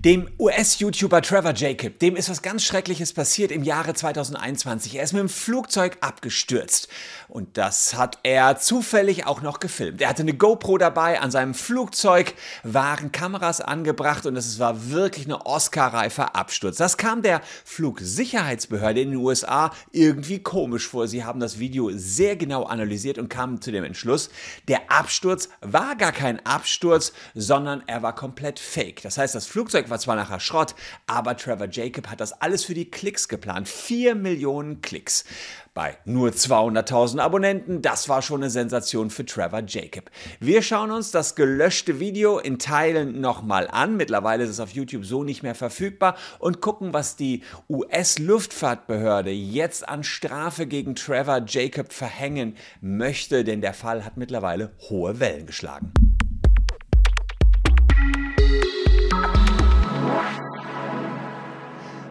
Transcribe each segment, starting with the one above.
Dem US-YouTuber Trevor Jacob, dem ist was ganz Schreckliches passiert im Jahre 2021. Er ist mit dem Flugzeug abgestürzt. Und das hat er zufällig auch noch gefilmt. Er hatte eine GoPro dabei, an seinem Flugzeug waren Kameras angebracht und es war wirklich eine Oscar-reifer Absturz. Das kam der Flugsicherheitsbehörde in den USA irgendwie komisch vor. Sie haben das Video sehr genau analysiert und kamen zu dem Entschluss, der Absturz war gar kein Absturz, sondern er war komplett fake. Das heißt, das Flugzeug war zwar nachher Schrott, aber Trevor Jacob hat das alles für die Klicks geplant. Vier Millionen Klicks bei nur 200.000 Abonnenten. Das war schon eine Sensation für Trevor Jacob. Wir schauen uns das gelöschte Video in Teilen nochmal an. Mittlerweile ist es auf YouTube so nicht mehr verfügbar und gucken, was die US-Luftfahrtbehörde jetzt an Strafe gegen Trevor Jacob verhängen möchte, denn der Fall hat mittlerweile hohe Wellen geschlagen.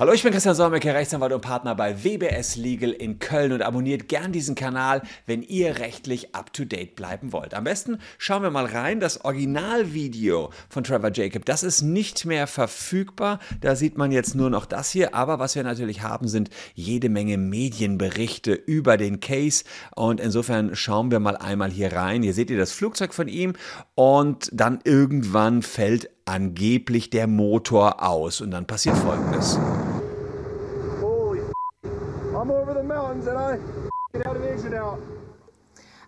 Hallo, ich bin Christian Solmecke, Rechtsanwalt und Partner bei WBS Legal in Köln und abonniert gern diesen Kanal, wenn ihr rechtlich up to date bleiben wollt. Am besten schauen wir mal rein. Das Originalvideo von Trevor Jacob, das ist nicht mehr verfügbar. Da sieht man jetzt nur noch das hier. Aber was wir natürlich haben, sind jede Menge Medienberichte über den Case. Und insofern schauen wir mal einmal hier rein. Hier seht ihr das Flugzeug von ihm und dann irgendwann fällt angeblich der Motor aus und dann passiert folgendes.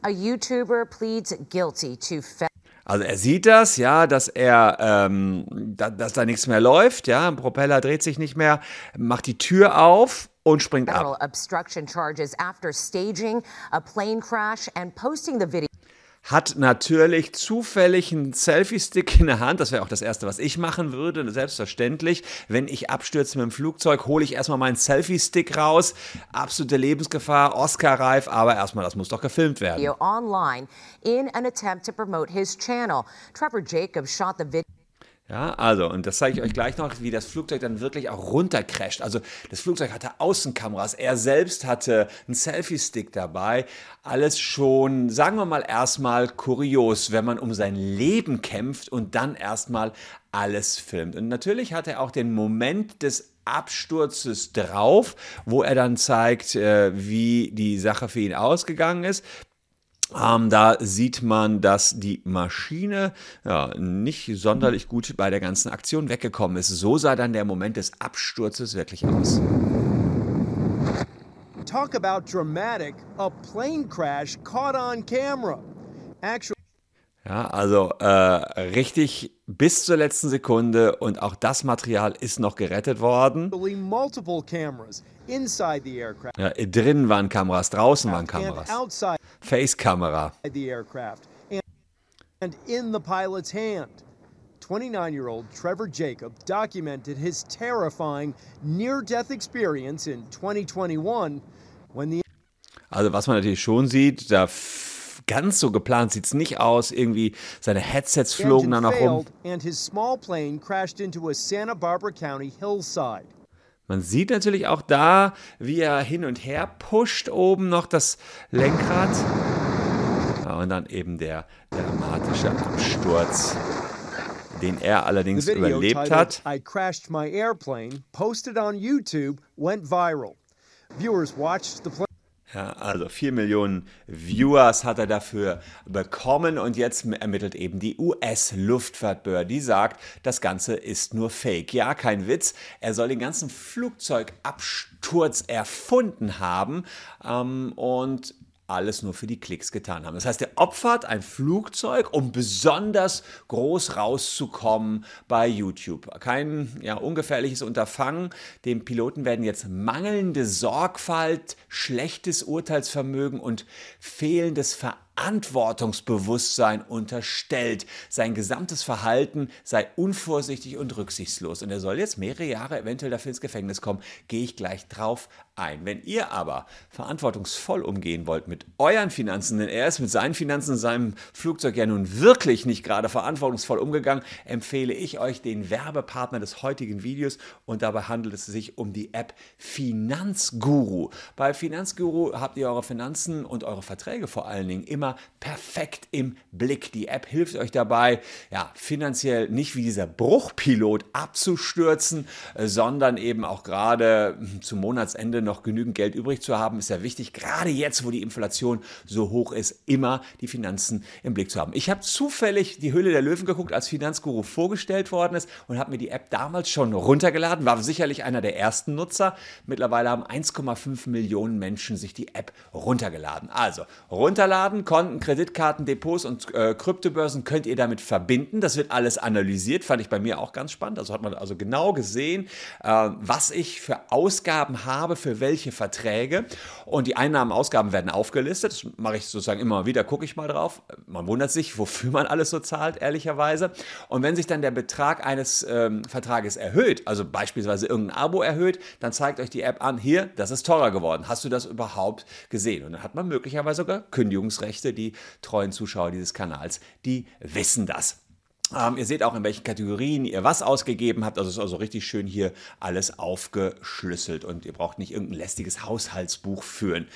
A YouTuber pleads guilty to also er sieht das, ja, dass er, ähm, da, dass da nichts mehr läuft, ja, ein Propeller dreht sich nicht mehr, macht die Tür auf und springt ab. Obstruction charges after staging a plane crash and posting the video hat natürlich zufällig einen Selfie-Stick in der Hand. Das wäre auch das Erste, was ich machen würde, selbstverständlich. Wenn ich abstürze mit dem Flugzeug, hole ich erstmal meinen Selfie-Stick raus. Absolute Lebensgefahr, Oscar-reif, aber erstmal, das muss doch gefilmt werden. Online in an attempt to promote his channel. Trevor Jacobs shot the video. Ja, also, und das zeige ich euch gleich noch, wie das Flugzeug dann wirklich auch runtercrasht. Also, das Flugzeug hatte Außenkameras, er selbst hatte einen Selfie-Stick dabei. Alles schon, sagen wir mal, erstmal kurios, wenn man um sein Leben kämpft und dann erstmal alles filmt. Und natürlich hat er auch den Moment des Absturzes drauf, wo er dann zeigt, äh, wie die Sache für ihn ausgegangen ist. Ähm, da sieht man, dass die Maschine ja, nicht sonderlich gut bei der ganzen Aktion weggekommen ist. So sah dann der Moment des Absturzes wirklich aus. Talk about dramatic, a plane crash caught on camera. Actually ja, also äh, richtig bis zur letzten Sekunde und auch das Material ist noch gerettet worden. Ja, drinnen waren Kameras, draußen waren Kameras. Face-Kamera. And in the pilot's hand. 29-year-old Trevor Jacob documented his terrifying near-death experience in 2021 when the Also was man natürlich schon sieht, da ganz so geplant sieht es nicht aus. Irgendwie seine Headsets flogen dann noch rum. Man sieht natürlich auch da, wie er hin und her pusht, oben noch das Lenkrad. Ja, und dann eben der dramatische Absturz, den er allerdings überlebt hat. I crashed my airplane, posted on YouTube, went viral. Viewers watched the plane. Ja, also 4 Millionen Viewers hat er dafür bekommen und jetzt ermittelt eben die US-Luftfahrtbehörde, die sagt, das Ganze ist nur Fake. Ja, kein Witz. Er soll den ganzen Flugzeugabsturz erfunden haben ähm, und alles nur für die Klicks getan haben. Das heißt, er opfert ein Flugzeug, um besonders groß rauszukommen bei YouTube. Kein ja, ungefährliches Unterfangen. Dem Piloten werden jetzt mangelnde Sorgfalt, schlechtes Urteilsvermögen und fehlendes Verantwortung Verantwortungsbewusstsein unterstellt. Sein gesamtes Verhalten sei unvorsichtig und rücksichtslos. Und er soll jetzt mehrere Jahre eventuell dafür ins Gefängnis kommen. Gehe ich gleich drauf ein. Wenn ihr aber verantwortungsvoll umgehen wollt mit euren Finanzen, denn er ist mit seinen Finanzen in seinem Flugzeug ja nun wirklich nicht gerade verantwortungsvoll umgegangen, empfehle ich euch den Werbepartner des heutigen Videos und dabei handelt es sich um die App Finanzguru. Bei Finanzguru habt ihr eure Finanzen und eure Verträge vor allen Dingen immer immer perfekt im Blick. Die App hilft euch dabei, ja, finanziell nicht wie dieser Bruchpilot abzustürzen, äh, sondern eben auch gerade hm, zum Monatsende noch genügend Geld übrig zu haben, ist ja wichtig, gerade jetzt, wo die Inflation so hoch ist, immer die Finanzen im Blick zu haben. Ich habe zufällig die Hülle der Löwen geguckt, als Finanzguru vorgestellt worden ist und habe mir die App damals schon runtergeladen, war sicherlich einer der ersten Nutzer. Mittlerweile haben 1,5 Millionen Menschen sich die App runtergeladen. Also runterladen, Konten, Kreditkarten, Depots und äh, Kryptobörsen könnt ihr damit verbinden. Das wird alles analysiert, fand ich bei mir auch ganz spannend. Also hat man also genau gesehen, äh, was ich für Ausgaben habe, für welche Verträge. Und die Einnahmen, Ausgaben werden aufgelistet. Das mache ich sozusagen immer wieder, gucke ich mal drauf. Man wundert sich, wofür man alles so zahlt, ehrlicherweise. Und wenn sich dann der Betrag eines ähm, Vertrages erhöht, also beispielsweise irgendein Abo erhöht, dann zeigt euch die App an, hier, das ist teurer geworden. Hast du das überhaupt gesehen? Und dann hat man möglicherweise sogar Kündigungsrechte. Die treuen Zuschauer dieses Kanals, die wissen das. Ähm, ihr seht auch, in welchen Kategorien ihr was ausgegeben habt. Also es ist also richtig schön hier alles aufgeschlüsselt und ihr braucht nicht irgendein lästiges Haushaltsbuch führen.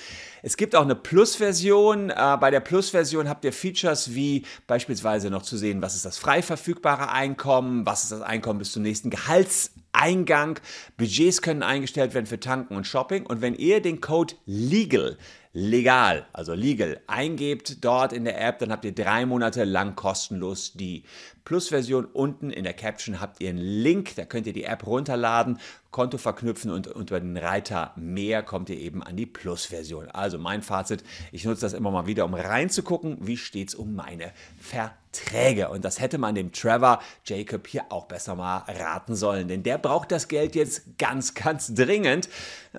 Es gibt auch eine Plus-Version. Äh, bei der Plus-Version habt ihr Features wie beispielsweise noch zu sehen, was ist das frei verfügbare Einkommen, was ist das Einkommen bis zum nächsten Gehaltseingang. Budgets können eingestellt werden für Tanken und Shopping. Und wenn ihr den Code LEGAL legal, also legal, eingebt dort in der App, dann habt ihr drei Monate lang kostenlos die Plus-Version. Unten in der Caption habt ihr einen Link, da könnt ihr die App runterladen, Konto verknüpfen und unter den Reiter mehr kommt ihr eben an die Plus-Version. Also mein Fazit, ich nutze das immer mal wieder, um reinzugucken, wie steht es um meine Verträge. Und das hätte man dem Trevor Jacob hier auch besser mal raten sollen, denn der braucht das Geld jetzt ganz, ganz dringend.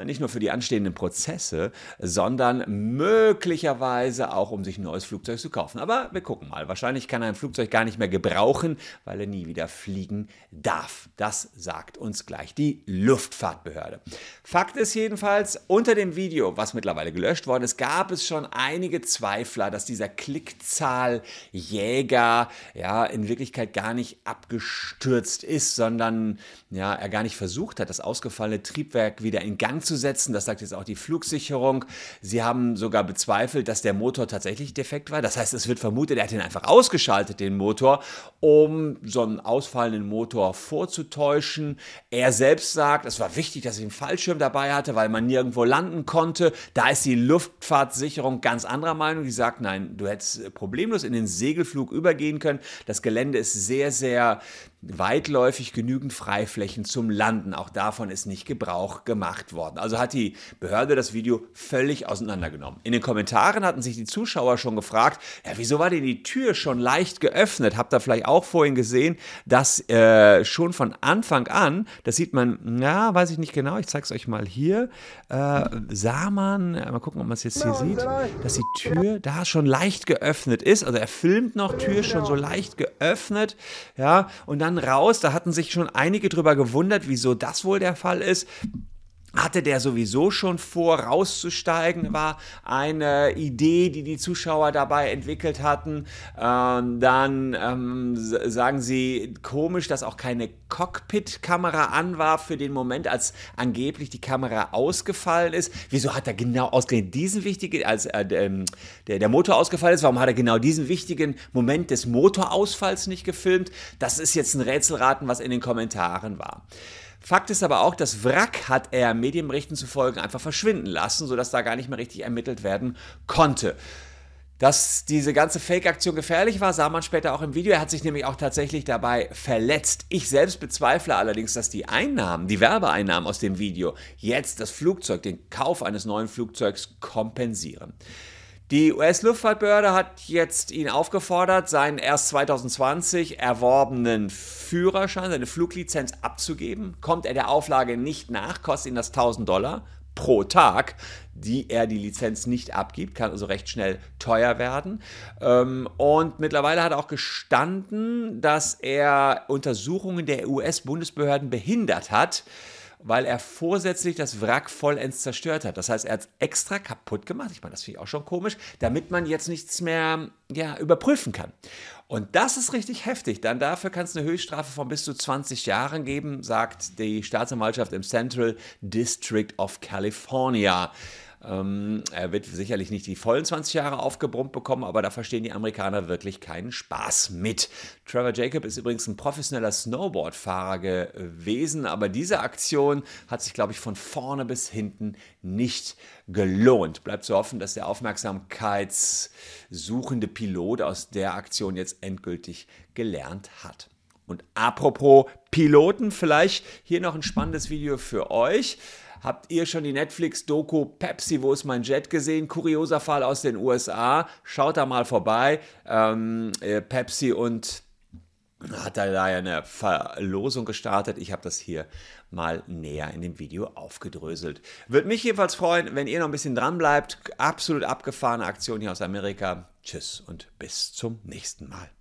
Nicht nur für die anstehenden Prozesse, sondern möglicherweise auch, um sich ein neues Flugzeug zu kaufen. Aber wir gucken mal. Wahrscheinlich kann er ein Flugzeug gar nicht mehr gebrauchen, weil er nie wieder fliegen darf. Das sagt uns gleich die Luftfahrtbehörde. Fakt ist jedenfalls, unter dem Video, was mittlerweile gelöscht worden ist, gab es schon einige Zweifler, dass dieser Klickzahljäger ja in Wirklichkeit gar nicht abgestürzt ist, sondern ja, er gar nicht versucht hat, das ausgefallene Triebwerk wieder in Gang zu setzen. Das sagt jetzt auch die Flugsicherung. Sie haben sogar bezweifelt, dass der Motor tatsächlich defekt war. Das heißt, es wird vermutet, er hat ihn einfach ausgeschaltet, den Motor, um so einen ausfallenden Motor vorzutäuschen. Er selbst sagt, sagt, es war wichtig, dass ich einen Fallschirm dabei hatte, weil man nirgendwo landen konnte. Da ist die Luftfahrtsicherung ganz anderer Meinung. Die sagt, nein, du hättest problemlos in den Segelflug übergehen können. Das Gelände ist sehr, sehr weitläufig genügend Freiflächen zum Landen. Auch davon ist nicht Gebrauch gemacht worden. Also hat die Behörde das Video völlig auseinandergenommen. In den Kommentaren hatten sich die Zuschauer schon gefragt, ja, wieso war denn die Tür schon leicht geöffnet? Habt ihr vielleicht auch vorhin gesehen, dass äh, schon von Anfang an, das sieht man, na, weiß ich nicht genau, ich zeige es euch mal hier, äh, sah man, äh, mal gucken, ob man es jetzt hier sieht, dass die Tür da schon leicht geöffnet ist. Also er filmt noch, Tür schon so leicht geöffnet, ja, und dann dann raus. Da hatten sich schon einige drüber gewundert, wieso das wohl der Fall ist hatte der sowieso schon vor, rauszusteigen, war eine Idee, die die Zuschauer dabei entwickelt hatten. Ähm, dann ähm, sagen sie komisch, dass auch keine Cockpit-Kamera an war für den Moment, als angeblich die Kamera ausgefallen ist. Wieso hat er genau ausgerechnet diesen wichtigen, als äh, ähm, der, der Motor ausgefallen ist, warum hat er genau diesen wichtigen Moment des Motorausfalls nicht gefilmt? Das ist jetzt ein Rätselraten, was in den Kommentaren war. Fakt ist aber auch, das Wrack hat er Medienberichten zufolge einfach verschwinden lassen, sodass da gar nicht mehr richtig ermittelt werden konnte. Dass diese ganze Fake-Aktion gefährlich war, sah man später auch im Video. Er hat sich nämlich auch tatsächlich dabei verletzt. Ich selbst bezweifle allerdings, dass die Einnahmen, die Werbeeinnahmen aus dem Video jetzt das Flugzeug, den Kauf eines neuen Flugzeugs kompensieren. Die US-Luftfahrtbehörde hat jetzt ihn aufgefordert, seinen erst 2020 erworbenen Führerschein, seine Fluglizenz abzugeben. Kommt er der Auflage nicht nach, kostet ihn das 1000 Dollar pro Tag, die er die Lizenz nicht abgibt, kann also recht schnell teuer werden. Ähm, und mittlerweile hat er auch gestanden, dass er Untersuchungen der US-Bundesbehörden behindert hat weil er vorsätzlich das Wrack vollends zerstört hat. Das heißt, er hat es extra kaputt gemacht. Ich meine, das finde ich auch schon komisch, damit man jetzt nichts mehr ja, überprüfen kann. Und das ist richtig heftig. Dann dafür kann es eine Höchststrafe von bis zu 20 Jahren geben, sagt die Staatsanwaltschaft im Central District of California. Ähm, er wird sicherlich nicht die vollen 20 Jahre aufgebrummt bekommen, aber da verstehen die Amerikaner wirklich keinen Spaß mit. Trevor Jacob ist übrigens ein professioneller Snowboardfahrer gewesen, aber diese Aktion hat sich, glaube ich, von vorne bis hinten nicht gelohnt. Bleibt zu hoffen, dass der aufmerksamkeitssuchende Pilot aus der Aktion jetzt endgültig gelernt hat. Und apropos Piloten, vielleicht hier noch ein spannendes Video für euch. Habt ihr schon die Netflix-Doku Pepsi, wo ist mein Jet gesehen? Kurioser Fall aus den USA. Schaut da mal vorbei. Ähm, äh, Pepsi und hat da ja eine Verlosung gestartet. Ich habe das hier mal näher in dem Video aufgedröselt. Würde mich jedenfalls freuen, wenn ihr noch ein bisschen dran bleibt. Absolut abgefahrene Aktion hier aus Amerika. Tschüss und bis zum nächsten Mal.